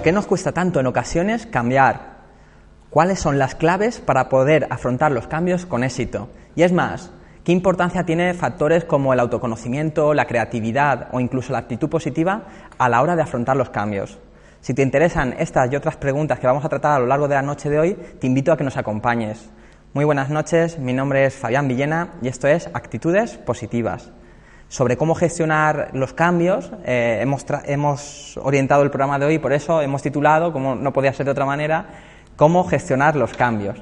¿Por qué nos cuesta tanto en ocasiones cambiar? ¿Cuáles son las claves para poder afrontar los cambios con éxito? Y es más, ¿qué importancia tiene factores como el autoconocimiento, la creatividad o incluso la actitud positiva a la hora de afrontar los cambios? Si te interesan estas y otras preguntas que vamos a tratar a lo largo de la noche de hoy, te invito a que nos acompañes. Muy buenas noches, mi nombre es Fabián Villena y esto es Actitudes Positivas. Sobre cómo gestionar los cambios, eh, hemos, hemos orientado el programa de hoy, por eso hemos titulado, como no podía ser de otra manera, Cómo gestionar los cambios.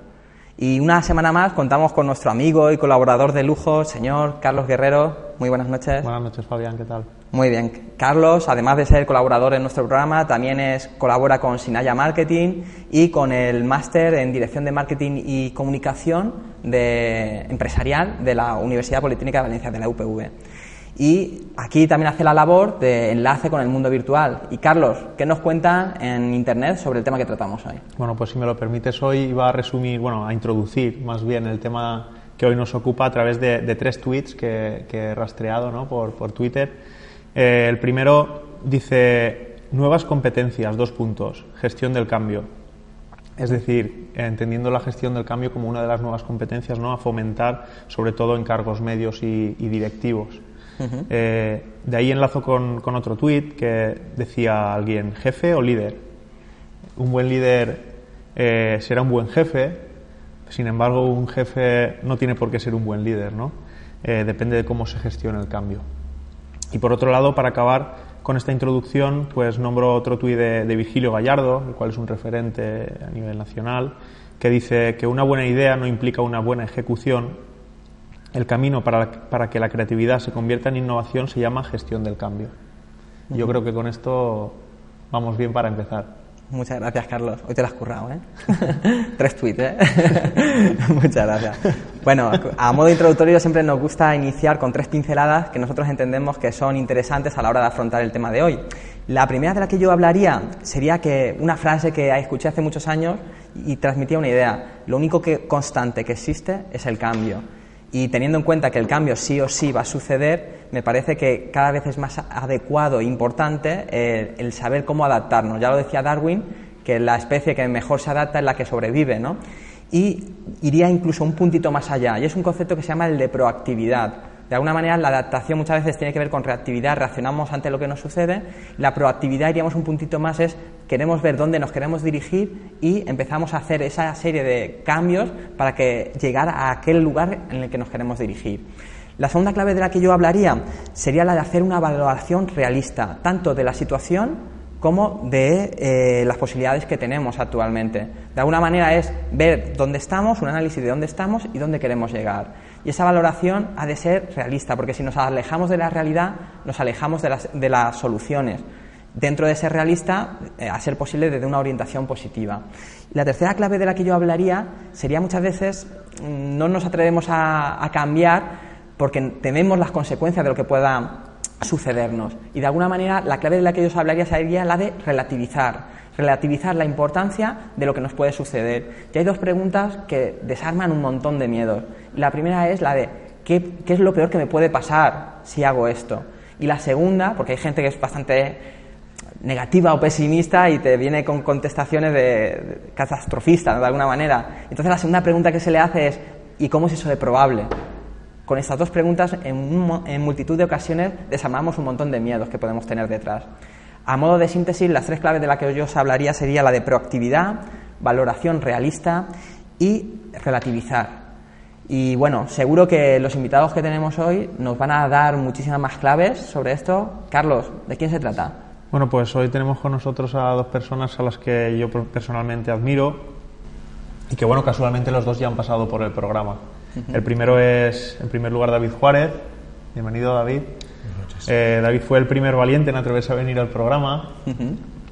Y una semana más contamos con nuestro amigo y colaborador de lujo, señor Carlos Guerrero. Muy buenas noches. Buenas noches, Fabián, ¿qué tal? Muy bien. Carlos, además de ser colaborador en nuestro programa, también es, colabora con Sinaya Marketing y con el máster en Dirección de Marketing y Comunicación de, empresarial de la Universidad Politécnica de Valencia, de la UPV. Y aquí también hace la labor de enlace con el mundo virtual. Y Carlos, ¿qué nos cuenta en Internet sobre el tema que tratamos hoy? Bueno, pues si me lo permites, hoy iba a resumir, bueno, a introducir más bien el tema que hoy nos ocupa a través de, tres tweets que, he rastreado ¿no? por, Twitter. Eh, el primero dice, nuevas competencias, dos puntos, gestión del cambio. Es decir, entendiendo la gestión del cambio como una de las nuevas competencias a fomentar, sobre todo en cargos medios y directivos. Eh, de ahí enlazo con, otro tuit que decía alguien, jefe o líder. Un buen líder eh, será un buen jefe, sin embargo un jefe no tiene por qué ser un buen líder, ¿no? Eh, depende de cómo se gestiona el cambio. Y por otro lado, para acabar con esta introducción, pues nombro otro tuit de, de Virgilio Gallardo, el cual es un referente a nivel nacional, que dice que una buena idea no implica una buena ejecución, el camino para, para, que la creatividad se convierta en innovación se llama gestión del cambio. Yo creo que con esto vamos bien para empezar. Muchas gracias, Carlos. Hoy te lo has currado, ¿eh? Tres tweets, ¿eh? Muchas gracias. Bueno, a modo introductorio siempre nos gusta iniciar con tres pinceladas que nosotros entendemos que son interesantes a la hora de afrontar el tema de hoy. La primera de la que yo hablaría sería que una frase que escuché hace muchos años y transmitía una idea. Lo único que constante que existe es el cambio. Y teniendo en cuenta que el cambio sí o sí va a suceder, me parece que cada vez es más adecuado e importante eh, el, saber cómo adaptarnos. Ya lo decía Darwin, que la especie que mejor se adapta es la que sobrevive, ¿no? Y iría incluso un puntito más allá, y es un concepto que se llama el de proactividad. De alguna manera, la adaptación muchas veces tiene que ver con reactividad, reaccionamos ante lo que nos sucede. La proactividad, iríamos un puntito más, es queremos ver dónde nos queremos dirigir y empezamos a hacer esa serie de cambios para que llegar a aquel lugar en el que nos queremos dirigir. La segunda clave de la que yo hablaría sería la de hacer una valoración realista, tanto de la situación como de eh, las posibilidades que tenemos actualmente. De alguna manera es ver dónde estamos, un análisis de dónde estamos y dónde queremos llegar. Y esa valoración ha de ser realista, porque si nos alejamos de la realidad, nos alejamos de las, de las soluciones. Dentro de ser realista, eh, a ser posible desde una orientación positiva. la tercera clave de la que yo hablaría sería muchas veces mm, no nos atrevemos a, cambiar porque tememos las consecuencias de lo que pueda sucedernos. Y de alguna manera la clave de la que yo hablaría sería la de relativizar relativizar la importancia de lo que nos puede suceder. Y hay dos preguntas que desarman un montón de miedos. La primera es la de ¿qué, es lo peor que me puede pasar si hago esto? Y la segunda, porque hay gente que es bastante negativa o pesimista y te viene con contestaciones de, catastrofistas, de alguna manera. Entonces la segunda pregunta que se le hace es ¿y cómo es eso de probable? Con estas dos preguntas, en, en multitud de ocasiones, desarmamos un montón de miedos que podemos tener detrás. A modo de síntesis, las tres claves de las que yo os hablaría sería la de proactividad, valoración realista y relativizar. Y bueno, seguro que los invitados que tenemos hoy nos van a dar muchísimas más claves sobre esto. Carlos, ¿de quién se trata? Bueno, pues hoy tenemos con nosotros a dos personas a las que yo personalmente admiro y que bueno, casualmente los dos ya han pasado por el programa. El primero es, en primer lugar, David Juárez. Bienvenido, David. Eh, David fue el primer valiente en atreverse a venir al programa,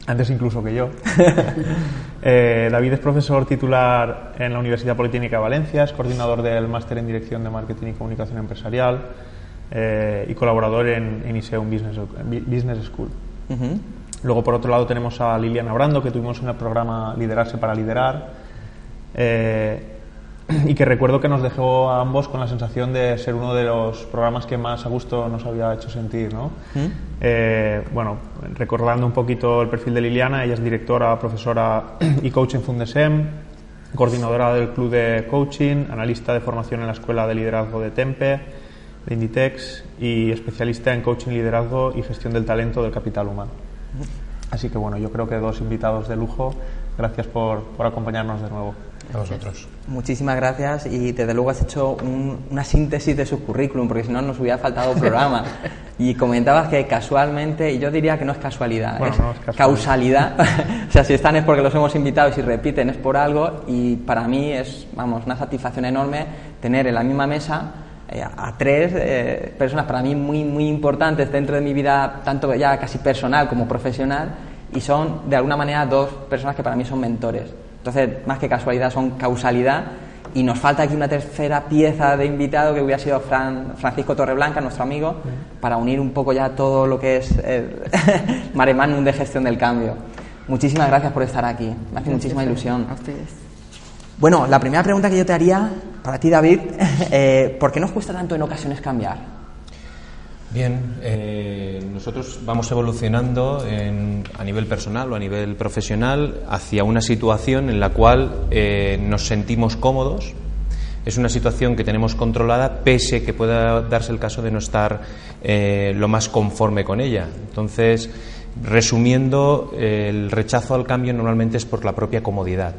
antes incluso que yo. Eh, David es profesor titular en la Universidad Politécnica de Valencia, es coordinador del máster en Dirección de Marketing y Comunicación Empresarial eh, y colaborador en, Iseum Business, School. Luego, por otro lado, tenemos a Liliana Brando, que tuvimos en el programa Liderarse para Liderar. y que recuerdo que nos dejó a ambos con la sensación de ser uno de los programas que más a gusto nos había hecho sentir. ¿no? ¿Mm? Eh, bueno, recordando un poquito el perfil de Liliana, ella es directora, profesora y coach en Fundesem, coordinadora del club de coaching, analista de formación en la Escuela de Liderazgo de Tempe, de Inditex y especialista en coaching, liderazgo y gestión del talento del capital humano. Así que bueno, yo creo que dos invitados de lujo. Gracias por, por acompañarnos de nuevo. A vosotros. Muchísimas gracias y desde luego has hecho un- una síntesis de su currículum, porque si no nos hubiera faltado programa. Y comentabas que casualmente, y yo diría que no es casualidad, Bueno, es no es casualidad. causalidad. o sea, si están es porque los hemos invitado y si repiten es por algo. Y para mí es, vamos, una satisfacción enorme tener en la misma mesa eh, a tres eh, personas para mí muy, muy importantes dentro de mi vida, tanto ya casi personal como profesional, y son de alguna manera dos personas que para mí son mentores. Entonces, más que casualidad, son causalidad. Y nos falta aquí una tercera pieza de invitado que hubiera sido Fran- Francisco Torreblanca, nuestro amigo, para unir un poco ya todo lo que es el mare magnum de gestión del cambio. Muchísimas gracias por estar aquí. Me hace muchísima ilusión. A ustedes. Bueno, la primera pregunta que yo te haría para ti, David, eh, ¿por qué nos cuesta tanto en ocasiones cambiar? Bien, eh, nosotros vamos evolucionando en- a nivel personal o a nivel profesional hacia una situación en la cual eh, nos sentimos cómodos. Es una situación que tenemos controlada, pese que pueda darse el caso de no estar eh, lo más conforme con ella. Entonces, resumiendo, el rechazo al cambio normalmente es por la propia comodidad,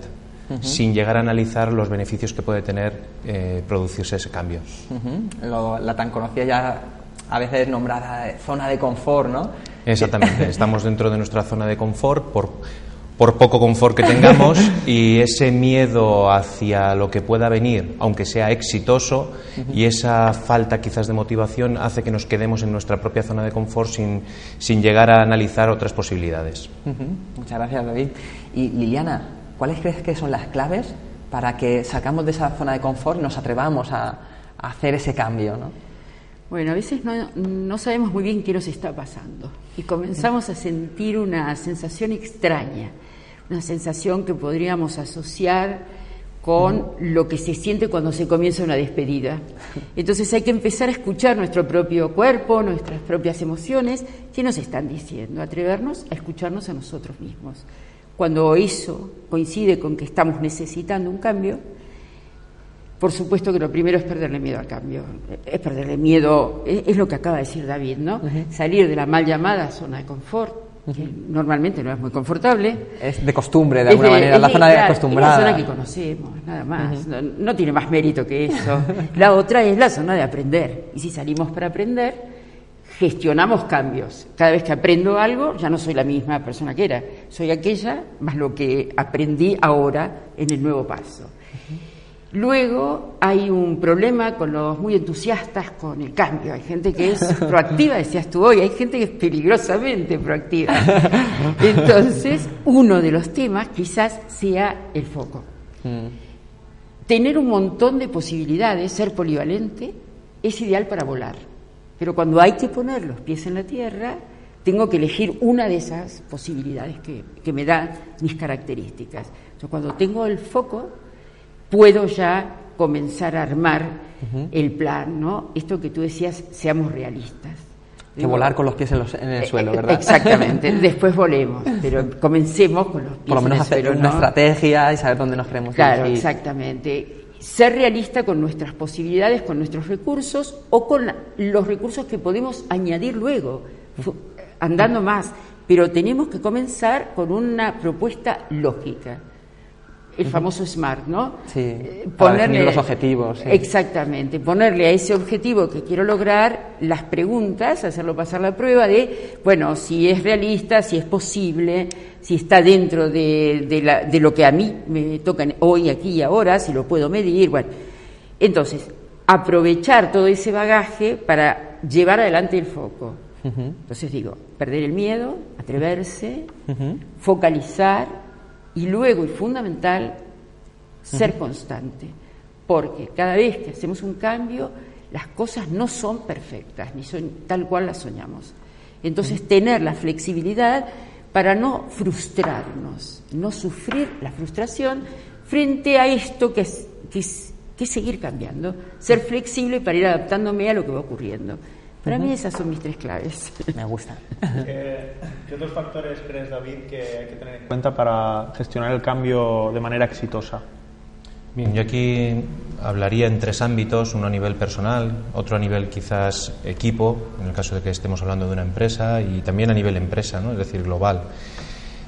sin llegar a analizar los beneficios que puede tener eh, producirse ese cambio. Lo- la tan conocida ya a veces nombrada zona de confort, ¿no? Exactamente, estamos dentro de nuestra zona de confort por, por poco confort que tengamos y ese miedo hacia lo que pueda venir, aunque sea exitoso, y esa falta quizás de motivación hace que nos quedemos en nuestra propia zona de confort sin, sin llegar a analizar otras posibilidades. Muchas gracias, David. Y Liliana, ¿cuáles crees que son las claves para que sacamos de esa zona de confort y nos atrevamos a, a hacer ese cambio, ¿no? Bueno, a veces no, no sabemos muy bien qué nos está pasando y comenzamos a sentir una sensación extraña, una sensación que podríamos asociar con lo que se siente cuando se comienza una despedida. Entonces hay que empezar a escuchar nuestro propio cuerpo, nuestras propias emociones, qué nos están diciendo, atrevernos a escucharnos a nosotros mismos. Cuando eso coincide con que estamos necesitando un cambio, por supuesto que lo primero es perderle miedo al cambio, es perderle miedo, es, es lo que acaba de decir David, ¿no? Salir de la mal llamada zona de confort, que normalmente no es muy confortable. Es de costumbre, de Es alguna manera, es la zona de claro, acostumbrada. Es la zona que conocemos, nada más. no, no tiene más mérito que eso. La otra es la zona de aprender. Y si salimos para aprender, gestionamos cambios. Cada vez que aprendo algo, ya no soy la misma persona que era. Soy aquella más lo que aprendí ahora en el nuevo paso. Luego hay un problema con los muy entusiastas con el cambio. Hay gente que es proactiva, decías tú hoy, hay gente que es peligrosamente proactiva. Entonces, uno de los temas quizás sea el foco. Tener un montón de posibilidades, ser polivalente, es ideal para volar. Pero cuando hay que poner los pies en la tierra, tengo que elegir una de esas posibilidades que, que me dan mis características. Entonces, cuando tengo el foco, puedo ya comenzar a armar el plan, ¿no? Esto que tú decías, seamos realistas. Que Digo, volar con los pies en, los- en el eh, suelo, eh, ¿verdad? Exactamente, después volemos, pero comencemos con los pies Por lo menos en el hacer suelo, una ¿no? estrategia y saber dónde nos queremos Claro, dirigir. exactamente. Ser realista con nuestras posibilidades, con nuestros recursos o con los recursos que podemos añadir luego, andando más. Pero tenemos que comenzar con una propuesta lógica. El famoso SMART, ¿no? Sí, Eh, para definir los objetivos, sí. Exactamente, ponerle a ese objetivo que quiero lograr las preguntas, hacerlo pasar la prueba de, bueno, si es realista, si es posible, si está dentro de, de la- de lo que a mí me toca hoy, aquí y ahora, si lo puedo medir, bueno. Entonces, aprovechar todo ese bagaje para llevar adelante el foco. Entonces digo, perder el miedo, atreverse, focalizar y luego, y fundamental, ser constante. Porque cada vez que hacemos un cambio, las cosas no son perfectas, ni son tal cual las soñamos. Entonces, tener la flexibilidad para no frustrarnos, no sufrir la frustración frente a esto que, es- que es- que seguir cambiando, ser flexible para ir adaptándome a lo que va ocurriendo. Para mí esas son mis tres claves. Me gusta. ¿Qué, otros factores crees, David, que hay que tener en cuenta para gestionar el cambio de manera exitosa? Bien, yo aquí hablaría en tres ámbitos, uno a nivel personal, otro a nivel quizás equipo, en el caso de que estemos hablando de una empresa, y también a nivel empresa, ¿no? es decir, global.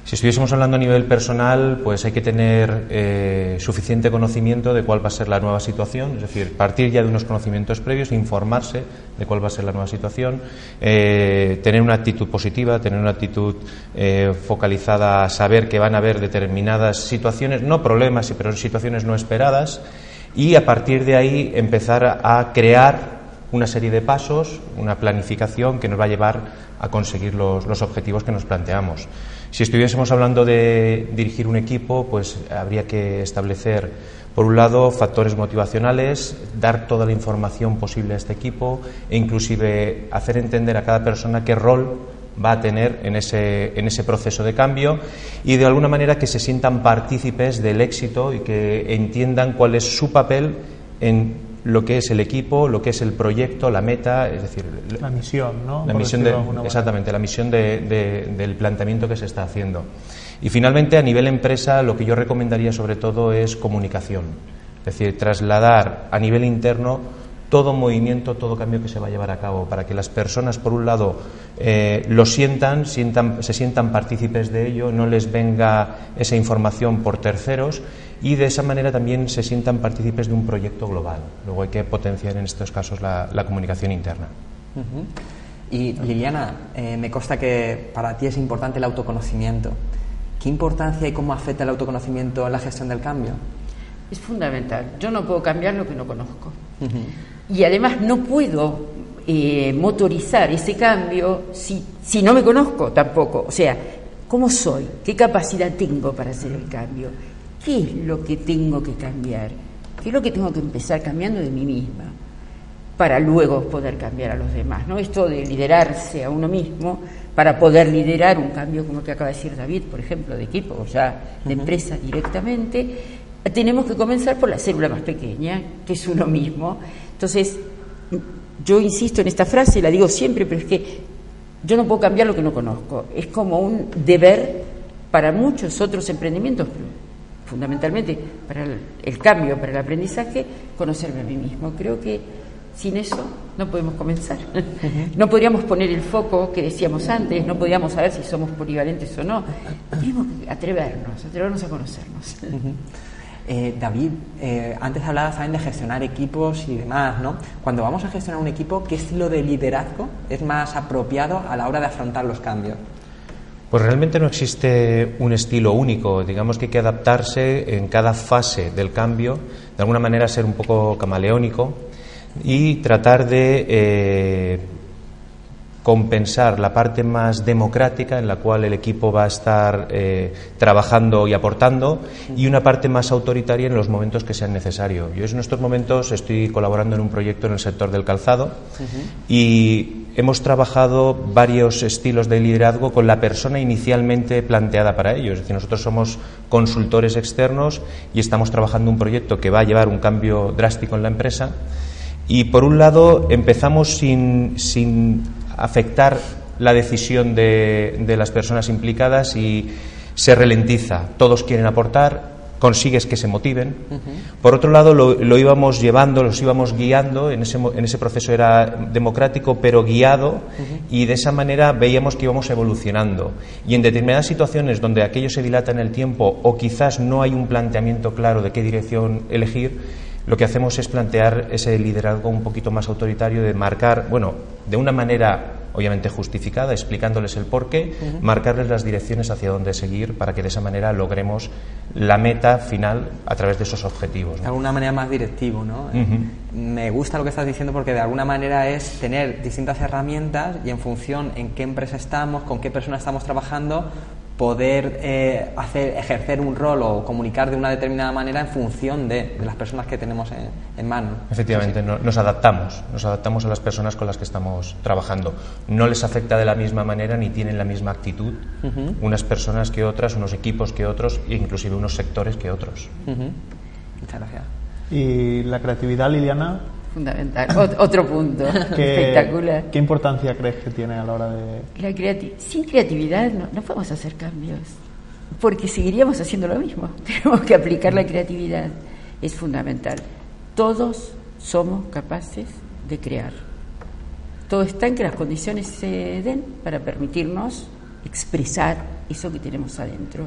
Si estuviésemos hablando a nivel personal, pues hay que tener eh, suficiente conocimiento de cuál va a ser la nueva situación, es decir, partir ya de unos conocimientos previos, informarse de cuál va a ser la nueva situación, eh, tener una actitud positiva, tener una actitud eh, focalizada a saber que van a haber determinadas situaciones, no problemas, pero situaciones no esperadas, y a partir de ahí empezar a crear una serie de pasos, una planificación que nos va a llevar a conseguir los objetivos que nos planteamos. Si estuviésemos hablando de dirigir un equipo, pues habría que establecer, por un lado, factores motivacionales, dar toda la información posible a este equipo e inclusive hacer entender a cada persona qué rol va a tener en ese, en ese proceso de cambio y de alguna manera que se sientan partícipes del éxito y que entiendan cuál es su papel en lo que es el equipo, lo que es el proyecto, la meta, es decir, la misión, ¿no? La misión de, exactamente, la misión del planteamiento que se está haciendo. Y finalmente, a nivel empresa, lo que yo recomendaría sobre todo es comunicación, es decir, trasladar a nivel interno todo movimiento, todo cambio que se va a llevar a cabo, para que las personas, por un lado, eh, lo sientan, sientan, se sientan partícipes de ello, no les venga esa información por terceros y de esa manera también se sientan partícipes de un proyecto global. Luego hay que potenciar en estos casos la, comunicación interna. Y Liliana, eh, me consta que para ti es importante el autoconocimiento. ¿Qué importancia y cómo afecta el autoconocimiento en la gestión del cambio? Es fundamental. Yo no puedo cambiar lo que no conozco. Y además no puedo eh, motorizar ese cambio si, si no me conozco tampoco. O sea, ¿cómo soy? ¿Qué capacidad tengo para hacer el cambio? ¿Qué es lo que tengo que cambiar? ¿Qué es lo que tengo que empezar cambiando de mí misma? para luego poder cambiar a los demás, ¿no? Esto de liderarse a uno mismo para poder liderar un cambio como el que acaba de decir David, por ejemplo, de equipo o ya de empresa directamente, tenemos que comenzar por la célula más pequeña, que es uno mismo. Entonces, yo insisto en esta frase, la digo siempre, pero es que yo no puedo cambiar lo que no conozco. Es como un deber para muchos otros emprendimientos, fundamentalmente para el, cambio, para el aprendizaje, conocerme a mí mismo. Creo que sin eso no podemos comenzar. No podríamos poner el foco que decíamos antes, no podríamos saber si somos polivalentes o no. Tenemos que atrevernos, atrevernos a conocernos. Eh, David, eh, antes hablabas también de gestionar equipos y demás, ¿no? Cuando vamos a gestionar un equipo, ¿qué estilo de liderazgo es más apropiado a la hora de afrontar los cambios? Pues realmente no existe un estilo único, digamos que hay que adaptarse en cada fase del cambio, de alguna manera ser un poco camaleónico y tratar de eh, compensar la parte más democrática en la cual el equipo va a estar eh, trabajando y aportando y una parte más autoritaria en los momentos que sean necesarios. Yo en estos momentos estoy colaborando en un proyecto en el sector del calzado y hemos trabajado varios estilos de liderazgo con la persona inicialmente planteada para ello. Es decir, nosotros somos consultores externos y estamos trabajando un proyecto que va a llevar un cambio drástico en la empresa. Y por un lado empezamos sin, sin afectar la decisión de, de las personas implicadas y se ralentiza. Todos quieren aportar, consigues que se motiven. Por otro lado, lo, íbamos llevando, los íbamos guiando, en ese, en ese proceso era democrático, pero guiado, y de esa manera veíamos que íbamos evolucionando. Y en determinadas situaciones donde aquello se dilata en el tiempo o quizás no hay un planteamiento claro de qué dirección elegir, lo que hacemos es plantear ese liderazgo un poquito más autoritario de marcar, bueno, de una manera obviamente justificada, explicándoles el porqué, marcarles las direcciones hacia dónde seguir para que de esa manera logremos la meta final a través de esos objetivos. De alguna manera más directivo, ¿no? Me gusta lo que estás diciendo porque de alguna manera es tener distintas herramientas y en función en qué empresa estamos, con qué persona estamos trabajando, poder eh, hacer, ejercer un rol o comunicar de una determinada manera en función de, las personas que tenemos en, mano. Efectivamente, nos adaptamos, nos adaptamos a las personas con las que estamos trabajando. No les afecta de la misma manera ni tienen la misma actitud unas personas que otras, unos equipos que otros, e inclusive unos sectores que otros. Muchas gracias. ¿Y la creatividad, Liliana? Fundamental. otro punto espectacular. ¿Qué importancia crees que tiene a la hora de...? La Sin creatividad no, no podemos hacer cambios, porque seguiríamos haciendo lo mismo. Tenemos que aplicar la creatividad. Es fundamental. Todos somos capaces de crear. Todo está en que las condiciones se den para permitirnos expresar eso que tenemos adentro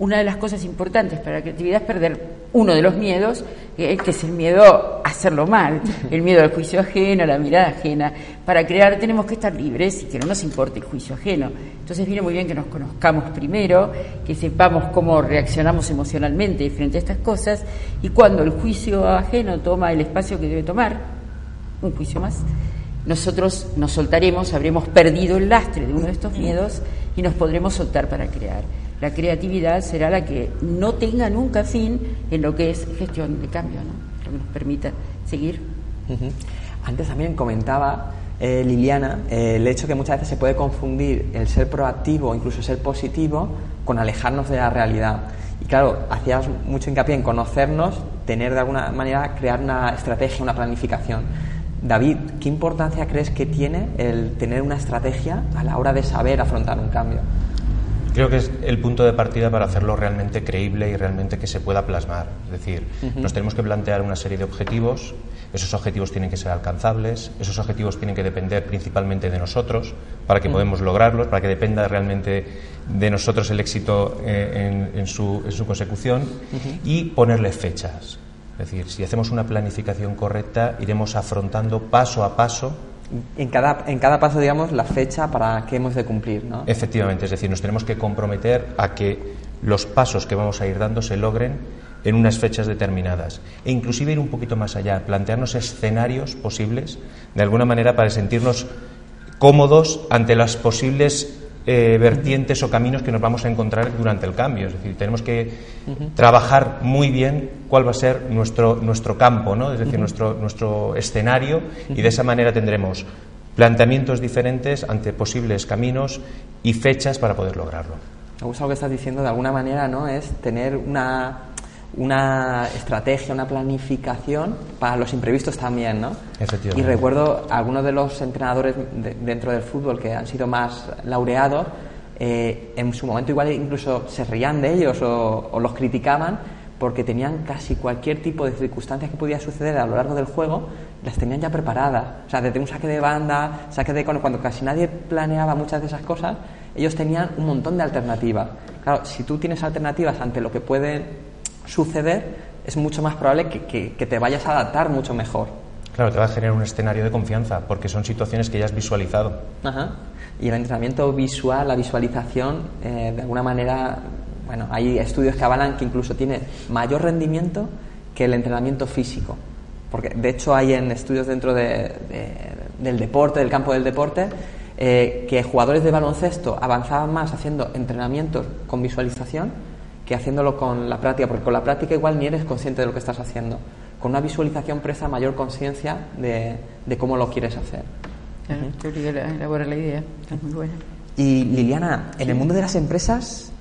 una de las cosas importantes para la creatividad es perder uno de los miedos, que es el miedo a hacerlo mal, el miedo al juicio ajeno, a la mirada ajena. Para crear tenemos que estar libres y que no nos importe el juicio ajeno. Entonces viene muy bien que nos conozcamos primero, que sepamos cómo reaccionamos emocionalmente frente a estas cosas y cuando el juicio ajeno toma el espacio que debe tomar, un juicio más, nosotros nos soltaremos, habremos perdido el lastre de uno de estos miedos y nos podremos soltar para crear la creatividad será la que no tenga nunca fin en lo que es gestión de cambio, ¿no? que nos permita seguir. Antes también comentaba eh, Liliana eh, el hecho que muchas veces se puede confundir el ser proactivo o incluso ser positivo con alejarnos de la realidad. Y claro, hacías mucho hincapié en conocernos, tener de alguna manera, crear una estrategia, una planificación. David, ¿qué importancia crees que tiene el tener una estrategia a la hora de saber afrontar un cambio? Creo que es el punto de partida para hacerlo realmente creíble y realmente que se pueda plasmar. Es decir, nos tenemos que plantear una serie de objetivos, esos objetivos tienen que ser alcanzables, esos objetivos tienen que depender principalmente de nosotros para que podamos lograrlos, para que dependa realmente de nosotros el éxito eh, en, su, en, su, consecución y ponerle fechas. Es decir, si hacemos una planificación correcta, iremos afrontando paso a paso en cada, en cada paso, digamos, la fecha para que hemos de cumplir, ¿no? Efectivamente, es decir, nos tenemos que comprometer a que los pasos que vamos a ir dando se logren en unas fechas determinadas e inclusive ir un poquito más allá, plantearnos escenarios posibles, de alguna manera para sentirnos cómodos ante las posibles eh, vertientes o caminos que nos vamos a encontrar durante el cambio. Es decir, tenemos que trabajar muy bien cuál va a ser nuestro, nuestro campo, ¿no? es decir, nuestro, nuestro escenario, y de esa manera tendremos planteamientos diferentes ante posibles caminos y fechas para poder lograrlo. Me gusta lo que estás diciendo, de alguna manera, ¿no? Es tener una una estrategia, una planificación para los imprevistos también, ¿no? Y recuerdo algunos de los entrenadores dentro del fútbol que han sido más laureados, eh, en su momento igual incluso se reían de ellos o, los criticaban porque tenían casi cualquier tipo de circunstancias que podía suceder a lo largo del juego, las tenían ya preparadas. O sea, desde un saque de banda, saque de cuando casi nadie planeaba muchas de esas cosas, ellos tenían un montón de alternativas. Claro, si tú tienes alternativas ante lo que puede suceder, es mucho más probable que, te vayas a adaptar mucho mejor. Claro, te va a generar un escenario de confianza, porque son situaciones que ya has visualizado. Ajá. Y el entrenamiento visual, la visualización, eh, de alguna manera, bueno, hay estudios que avalan que incluso tiene mayor rendimiento que el entrenamiento físico. Porque de hecho hay en estudios dentro del deporte, del campo del deporte, eh, que jugadores de baloncesto avanzaban más haciendo entrenamientos con visualización que haciéndolo con la práctica, porque con la práctica igual ni eres consciente de lo que estás haciendo. Con una visualización presta mayor conciencia de, cómo lo quieres hacer. Claro, la idea, muy buena. Y Liliana, en el mundo de las empresas,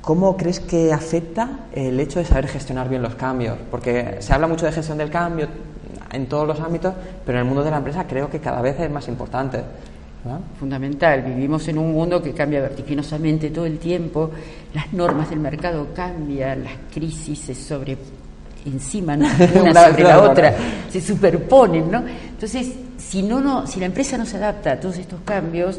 ¿cómo crees que afecta el hecho de saber gestionar bien los cambios? Porque se habla mucho de gestión del cambio en todos los ámbitos, pero en el mundo de la empresa creo que cada vez es más importante. Fundamental. Vivimos en un mundo que cambia vertiginosamente todo el tiempo, las normas del mercado cambian, las crisis se sobre encima una sobre la otra, se superponen, ¿no? Entonces, si no, no, si la empresa no se adapta a todos estos cambios,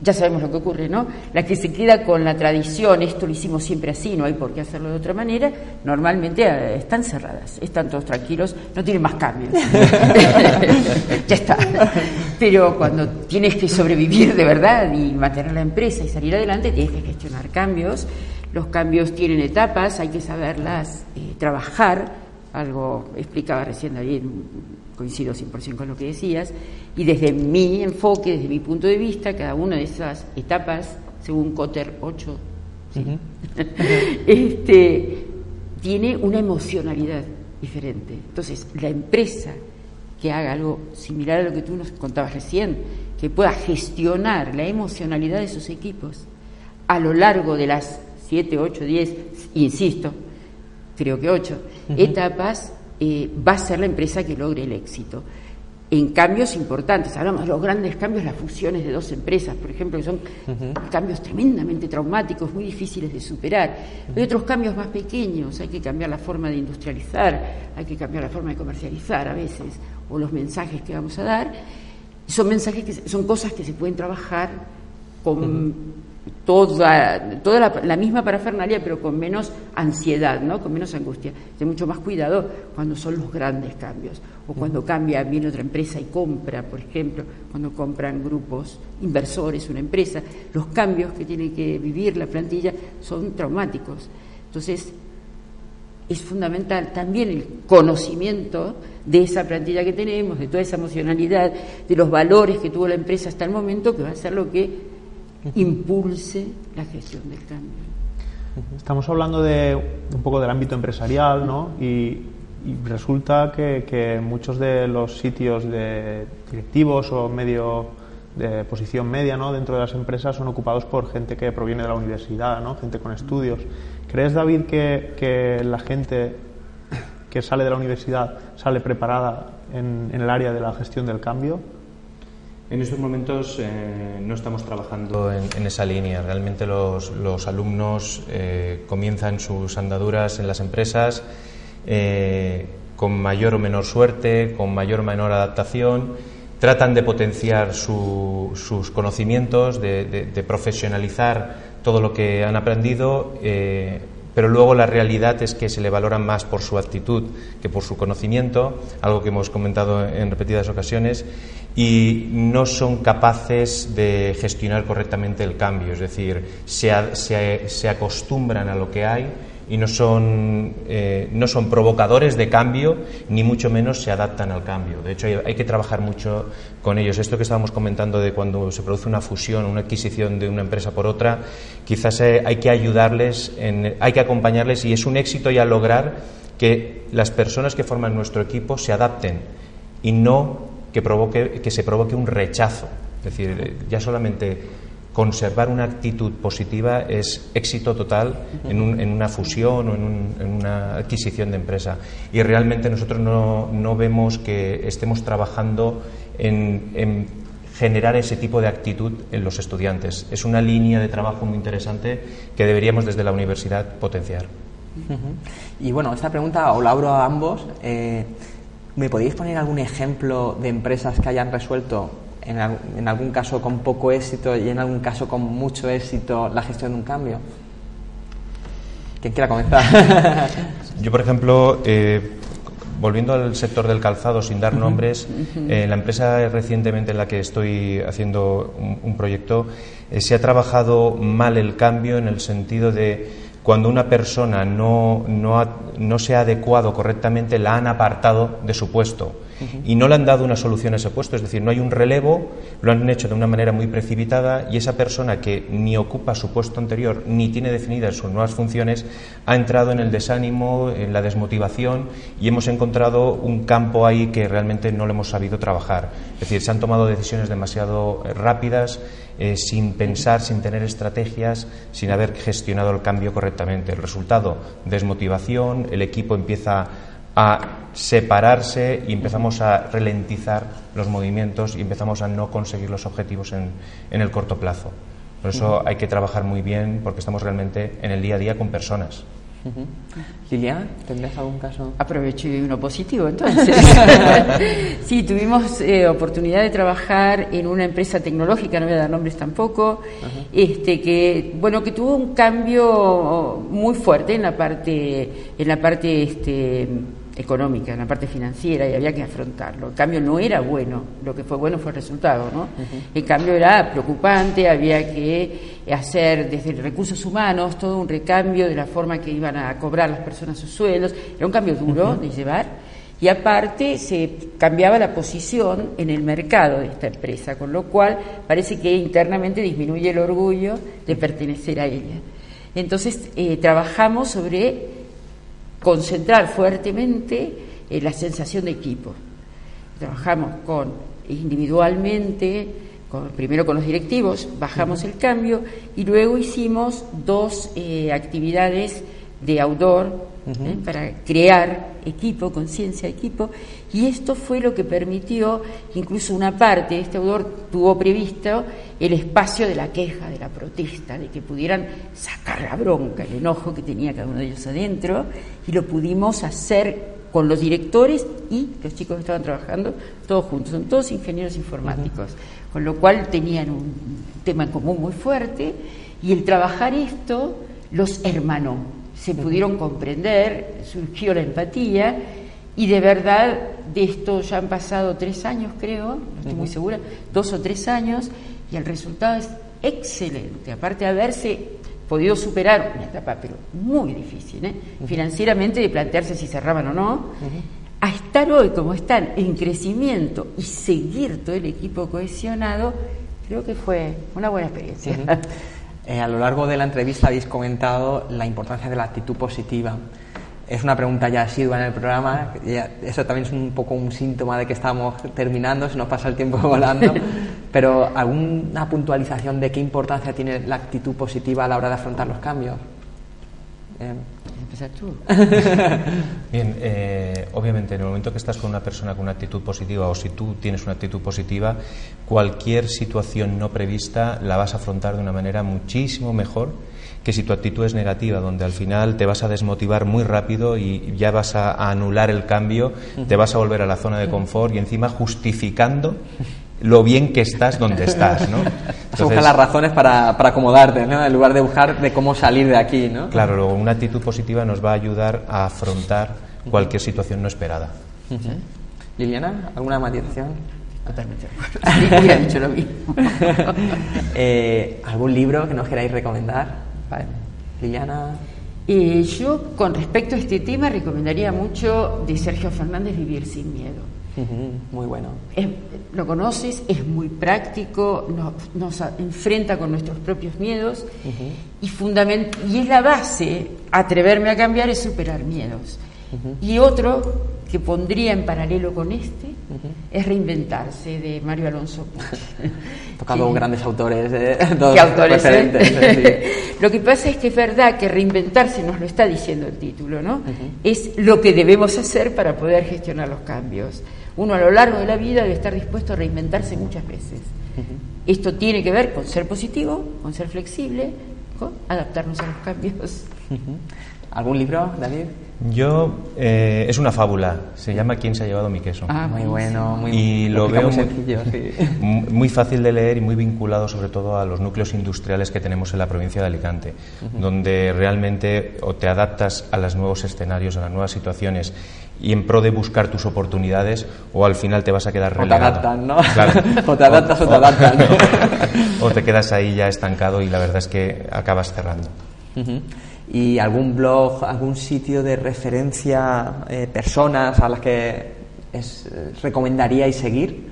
ya sabemos lo que ocurre, ¿no? La que se queda con la tradición, esto lo hicimos siempre así, no hay por qué hacerlo de otra manera, normalmente eh, están cerradas, están todos tranquilos, no tienen más cambios. ya está. Pero cuando tienes que sobrevivir de verdad y mantener la empresa y salir adelante, tienes que gestionar cambios. Los cambios tienen etapas, hay que saberlas eh, trabajar. Algo explicaba recién David, coincido 100% con lo que decías, y desde mi enfoque, desde mi punto de vista, cada una de esas etapas, según Cotter 8, este, tiene una emocionalidad diferente. Entonces, la empresa que haga algo similar a lo que tú nos contabas recién, que pueda gestionar la emocionalidad de sus equipos a lo largo de las 7, 8, 10, insisto, creo que 8 etapas, eh, va a ser la empresa que logre el éxito. En cambios importantes, hablamos de los grandes cambios, las fusiones de dos empresas, por ejemplo, que son cambios tremendamente traumáticos, muy difíciles de superar. Hay otros cambios más pequeños, hay que cambiar la forma de industrializar, hay que cambiar la forma de comercializar a veces, o los mensajes que vamos a dar. Son mensajes que son cosas que se pueden trabajar con toda, toda la, misma parafernalia, pero con menos ansiedad, ¿no? con menos angustia. Ten mucho más cuidado cuando son los grandes cambios, o cuando cambia, viene otra empresa y compra, por ejemplo, cuando compran grupos inversores, una empresa, los cambios que tiene que vivir la plantilla son traumáticos. Entonces, es fundamental también el conocimiento de esa plantilla que tenemos, de toda esa emocionalidad, de los valores que tuvo la empresa hasta el momento, que va a ser lo que impulse la gestión del cambio. Estamos hablando de un poco del ámbito empresarial, ¿no? Y, resulta que, muchos de los sitios de directivos o medio de posición media, ¿no? Dentro de las empresas son ocupados por gente que proviene de la universidad, ¿no? Gente con estudios. ¿Crees, David, que, la gente que sale de la universidad sale preparada en el área de la gestión del cambio? En estos momentos eh, no estamos trabajando en, esa línea. Realmente los, alumnos eh, comienzan sus andaduras en las empresas eh, con mayor o menor suerte, con mayor o menor adaptación. Tratan de potenciar sus conocimientos, de, profesionalizar todo lo que han aprendido pero luego la realidad es que se le valoran más por su actitud que por su conocimiento, algo que hemos comentado en repetidas ocasiones, y no son capaces de gestionar correctamente el cambio, es decir, se, acostumbran a lo que hay y no son, eh, no son provocadores de cambio, ni mucho menos se adaptan al cambio. De hecho, hay, que trabajar mucho con ellos. Esto que estábamos comentando de cuando se produce una fusión, una adquisición de una empresa por otra, quizás eh, hay que ayudarles, hay que acompañarles y es un éxito ya lograr que las personas que forman nuestro equipo se adapten y no que, provoque, que se provoque un rechazo. Es decir, eh, ya solamente conservar una actitud positiva es éxito total en, una fusión o en, una adquisición de empresa. Y realmente nosotros no, vemos que estemos trabajando en, generar ese tipo de actitud en los estudiantes. Es una línea de trabajo muy interesante que deberíamos desde la universidad potenciar. Y bueno, esta pregunta os la abro a ambos. Eh, ¿Me podéis poner algún ejemplo de empresas que hayan resuelto en, algún caso con poco éxito y en algún caso con mucho éxito la gestión de un cambio? ¿Quién quiera comenzar? Yo, por ejemplo, eh, volviendo al sector del calzado, sin dar nombres, eh, la empresa recientemente en la que estoy haciendo un, proyecto, eh, se ha trabajado mal el cambio en el sentido de cuando una persona no, no, no se ha adecuado correctamente, la han apartado de su puesto y no le han dado una solución a ese puesto, es decir, no hay un relevo, lo han hecho de una manera muy precipitada y esa persona que ni ocupa su puesto anterior ni tiene definidas sus nuevas funciones ha entrado en el desánimo, en la desmotivación y hemos encontrado un campo ahí que realmente no lo hemos sabido trabajar. Es decir, se han tomado decisiones demasiado eh, rápidas, eh, sin pensar, sin tener estrategias, sin haber gestionado el cambio correctamente. El resultado, desmotivación, el equipo empieza a separarse y empezamos a ralentizar los movimientos y empezamos a no conseguir los objetivos en, en el corto plazo. Por eso hay que trabajar muy bien porque estamos realmente en el día a día con personas. Liliana, ¿tendrías algún caso? Aprovecho y uno positivo, entonces. sí, tuvimos eh, oportunidad de trabajar en una empresa tecnológica, no voy a dar nombres tampoco, este que bueno que tuvo un cambio muy fuerte en la parte en la parte este económica, en la parte financiera y había que afrontarlo. El cambio no era bueno, lo que fue bueno fue el resultado, ¿no? El cambio era preocupante, había que hacer desde recursos humanos todo un recambio de la forma que iban a cobrar las personas sus sueldos, era un cambio duro de llevar y aparte se cambiaba la posición en el mercado de esta empresa, con lo cual parece que internamente disminuye el orgullo de pertenecer a ella. Entonces eh, trabajamos sobre concentrar fuertemente eh, la sensación de equipo. Trabajamos con individualmente, primero con los directivos, bajamos el cambio y luego hicimos dos eh, actividades de outdoor ¿eh? para crear equipo, conciencia, equipo, y esto fue lo que permitió, incluso una parte, este autor tuvo previsto el espacio de la queja, de la protesta, de que pudieran sacar la bronca, el enojo que tenía cada uno de ellos adentro, y lo pudimos hacer con los directores y los chicos que estaban trabajando, todos juntos, son todos ingenieros informáticos, con lo cual tenían un tema en común muy fuerte, y el trabajar esto los hermanó, se pudieron comprender, surgió la empatía, y de verdad, de esto ya han pasado tres años, creo, no estoy muy segura, dos o tres años, y el resultado es excelente. Aparte de haberse podido superar una etapa, pero muy difícil, ¿eh? financieramente, de plantearse si cerraban o no, a estar hoy como están en crecimiento y seguir todo el equipo cohesionado, creo que fue una buena experiencia. Eh, a lo largo de la entrevista habéis comentado la importancia de la actitud positiva es una pregunta ya asidua en el programa. eso también es un poco un síntoma de que estamos terminando, se nos pasa el tiempo volando. Pero ¿alguna puntualización de qué importancia tiene la actitud positiva a la hora de afrontar los cambios? Eh. Empezar tú. Bien, eh, obviamente en el momento que estás con una persona con una actitud positiva o si tú tienes una actitud positiva, cualquier situación no prevista la vas a afrontar de una manera muchísimo mejor que si tu actitud es negativa, donde al final te vas a desmotivar muy rápido y ya vas a, anular el cambio, te vas a volver a la zona de confort y encima justificando lo bien que estás donde estás, ¿no? Entonces, las razones para, para, acomodarte, ¿no? En lugar de buscar de cómo salir de aquí, ¿no? Claro, luego una actitud positiva nos va a ayudar a afrontar cualquier situación no esperada. Liliana, ¿alguna matización? Totalmente. Sí, hubiera dicho lo mismo. eh, ¿Algún libro que nos queráis recomendar? Liliana. Eh, yo, con respecto a este tema, recomendaría mucho de Sergio Fernández Vivir sin miedo. muy bueno. lo conoces, es muy práctico, nos, enfrenta con nuestros propios miedos y, y es la base, atreverme a cambiar es superar miedos. Y otro que pondría en paralelo con este es Reinventarse de Mario Alonso Tocado grandes autores, eh, ¿Qué autores eh? Lo que pasa es que es verdad que reinventarse nos lo está diciendo el título, ¿no? Es lo que debemos hacer para poder gestionar los cambios. Uno a lo largo de la vida debe estar dispuesto a reinventarse muchas veces. Esto tiene que ver con ser positivo, con ser flexible, con adaptarnos a los cambios. ¿Algún libro, David? Yo, eh, es una fábula, se llama ¿Quién se ha llevado mi queso? Ah, muy bueno, muy Y lo veo muy, fácil de leer y muy vinculado sobre todo a los núcleos industriales que tenemos en la provincia de Alicante, donde realmente o te adaptas a los nuevos escenarios, a las nuevas situaciones y en pro de buscar tus oportunidades o al final te vas a quedar relegado. O te adaptan, ¿no? o te adaptas o, te adaptan. o te quedas ahí ya estancado y la verdad es que acabas cerrando y algún blog, algún sitio de referencia, eh, personas a las que es, eh, recomendaríais seguir.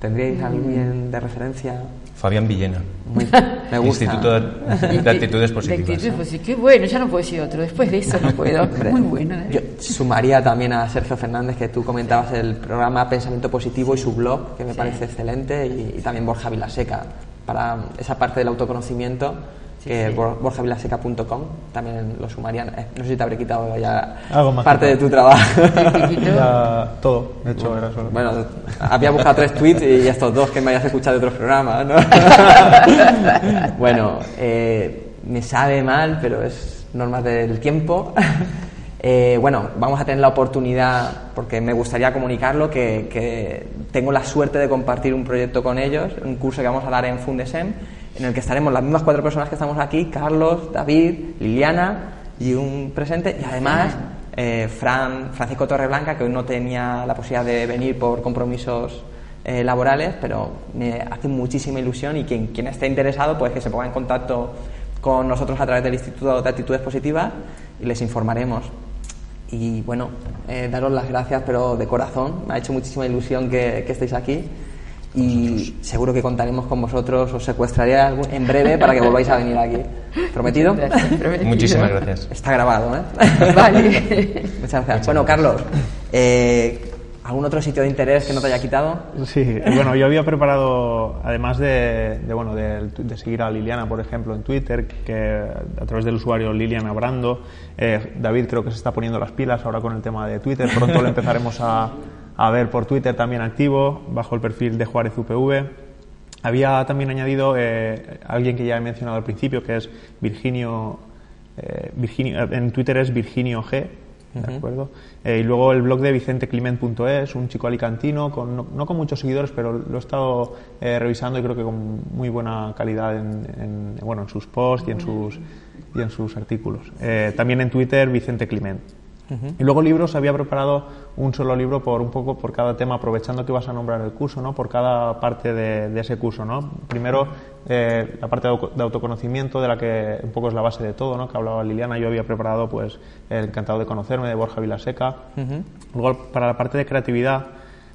¿Tendríais mm. alguien de referencia? Fabián Villena. me gusta. Instituto de, Actitudes Positivas. Qué bueno, ya no puedo decir otro. Después de eso no puedo. Muy bueno. Yo sumaría también a Sergio Fernández, que tú comentabas el programa Pensamiento Positivo y su blog, que me parece excelente, y, y también Borja Vilaseca, para esa parte del autoconocimiento que borjavilaseca.com también lo sumarían. Eh, no sé si te habré quitado ya parte de tu trabajo. todo, de hecho, era solo. Bueno, había buscado tres tweets y estos dos que me hayas escuchado de otros programas, ¿no? bueno, eh, me sabe mal, pero es norma del tiempo. Eh, bueno, vamos a tener la oportunidad, porque me gustaría comunicarlo, que, que tengo la suerte de compartir un proyecto con ellos, un curso que vamos a dar en Fundesem en el que estaremos las mismas cuatro personas que estamos aquí, Carlos, David, Liliana y un presente, y además eh, Fran, Francisco Torreblanca, que hoy no tenía la posibilidad de venir por compromisos eh, laborales, pero me hace muchísima ilusión y quien, quien esté interesado, pues que se ponga en contacto con nosotros a través del Instituto de Actitudes Positivas y les informaremos. Y bueno, eh, daros las gracias, pero de corazón, me ha hecho muchísima ilusión que, que estéis aquí y seguro que contaremos con vosotros, os secuestraré en breve para que volváis a venir aquí. ¿Prometido? Muchísimas gracias. Está grabado, ¿eh? Vale. Muchas gracias. Bueno, Carlos, eh, ¿Algún otro sitio de interés que no te haya quitado? Sí, bueno, yo había preparado, además de, bueno, de, seguir a Liliana, por ejemplo, en Twitter, que a través del usuario Liliana Brando, eh, David creo que se está poniendo las pilas ahora con el tema de Twitter, pronto lo empezaremos a, a ver por Twitter también activo, bajo el perfil de Juárez UPV. Había también añadido eh, alguien que ya he mencionado al principio, que es Virginio, eh, Virginio en Twitter es Virginio G, ¿de acuerdo? Eh, y luego el blog de vicentecliment.es, un chico alicantino, con, no, con muchos seguidores, pero lo he estado eh, revisando y creo que con muy buena calidad en, bueno, en sus posts y en sus, y en sus artículos. Eh, también en Twitter, Vicente Y luego libros, había preparado un solo libro por un poco por cada tema, aprovechando que vas a nombrar el curso, ¿no? Por cada parte de, ese curso, ¿no? Primero, eh, la parte de autoconocimiento, de la que un poco es la base de todo, ¿no? Que hablaba Liliana, yo había preparado, pues, el Encantado de Conocerme, de Borja Vilaseca. Luego, para la parte de creatividad,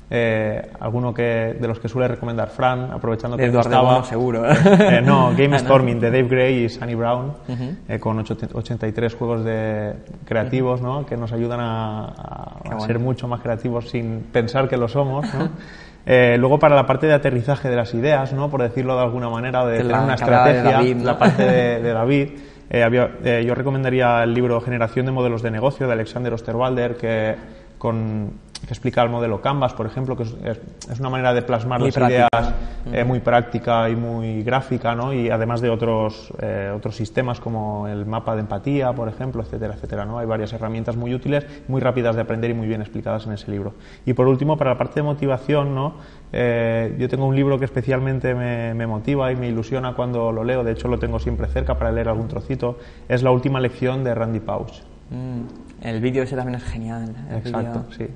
eh, alguno que, de los que suele recomendar Fran, aprovechando que Eduardo estaba... seguro. Eh, no, Game Storming de Dave Gray y Sunny Brown, eh, con 83 juegos de creativos ¿no? que nos ayudan a, ser mucho más creativos sin pensar que lo somos. ¿no? luego para la parte de aterrizaje de las ideas, ¿no? por decirlo de alguna manera, de tener una estrategia, la parte de, de David. Había, yo recomendaría el libro Generación de Modelos de Negocio de Alexander Osterwalder, que con que explica el modelo Canvas, por ejemplo, que es, una manera de plasmar las ideas eh, muy práctica y muy gráfica, ¿no? Y además de otros, eh, otros sistemas como el mapa de empatía, por ejemplo, etcétera, etcétera, ¿no? Hay varias herramientas muy útiles, muy rápidas de aprender y muy bien explicadas en ese libro. Y por último, para la parte de motivación, ¿no? Eh, yo tengo un libro que especialmente me, motiva y me ilusiona cuando lo leo, de hecho lo tengo siempre cerca para leer algún trocito, es La última lección de Randy Pausch. Mm. El vídeo ese también es genial. exacto, sí.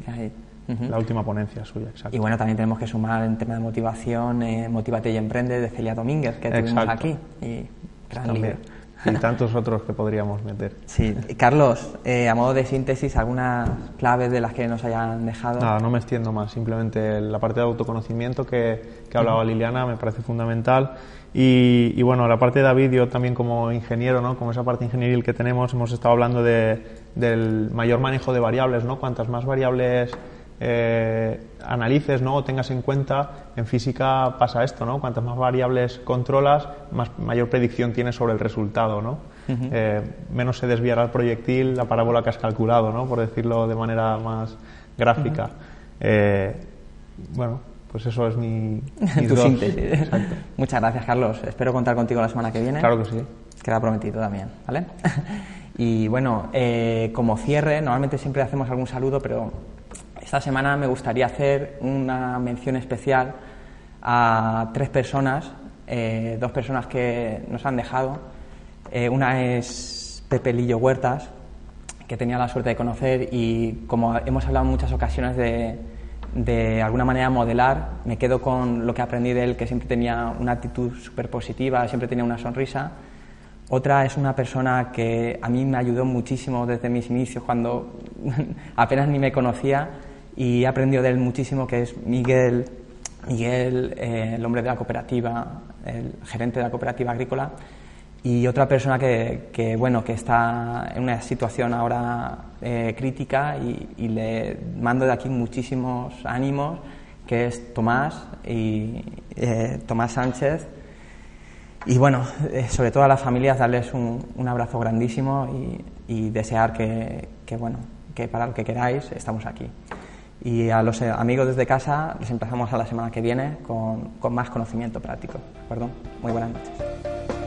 La última ponencia suya, exacto. Y bueno, también tenemos que sumar en tema de motivación, eh, Motívate y Emprende de Celia Domínguez, que tuvimos aquí. Y gran. Y tantos otros que podríamos meter. Sí. Carlos, eh, a modo de síntesis, ¿algunas claves de las que nos hayan dejado? Nada, no me extiendo más. Simplemente la parte de autoconocimiento que, que hablaba Liliana me parece fundamental. Y, y, bueno, la parte de David, yo también como ingeniero, ¿no? como esa parte ingenieril que tenemos, hemos estado hablando de, del mayor manejo de variables, ¿no? Cuantas más variables eh, analices ¿no? o tengas en cuenta, en física pasa esto, ¿no? Cuantas más variables controlas, más, mayor predicción tienes sobre el resultado, ¿no? Eh, menos se desviará el proyectil, la parábola que has calculado, ¿no? Por decirlo de manera más gráfica. Eh, bueno, pues eso es mi, tu síntesis. Muchas gracias, Carlos. Espero contar contigo la semana que viene. Claro que sí. Queda prometido también, ¿vale? y bueno, eh, como cierre, normalmente siempre hacemos algún saludo, pero esta semana me gustaría hacer una mención especial a tres personas, eh, dos personas que nos han dejado. Eh, una es Pepe Lillo Huertas, que tenía la suerte de conocer y como hemos hablado en muchas ocasiones de de alguna manera modelar, me quedo con lo que aprendí de él, que siempre tenía una actitud súper positiva, siempre tenía una sonrisa. Otra es una persona que a mí me ayudó muchísimo desde mis inicios, cuando apenas ni me conocía, y he aprendido de él muchísimo, que es Miguel, Miguel eh, el hombre de la cooperativa, el gerente de la cooperativa agrícola, y otra persona que, bueno, que está en una situación ahora eh, crítica y, le mando de aquí muchísimos ánimos, que es Tomás y eh, Tomás Sánchez. Y bueno, eh, sobre todo a las familias darles un, abrazo grandísimo y, desear que, bueno, que para lo que queráis estamos aquí. Y a los amigos desde casa les empezamos a la semana que viene con, con más conocimiento práctico. Perdón, muy buenas noches.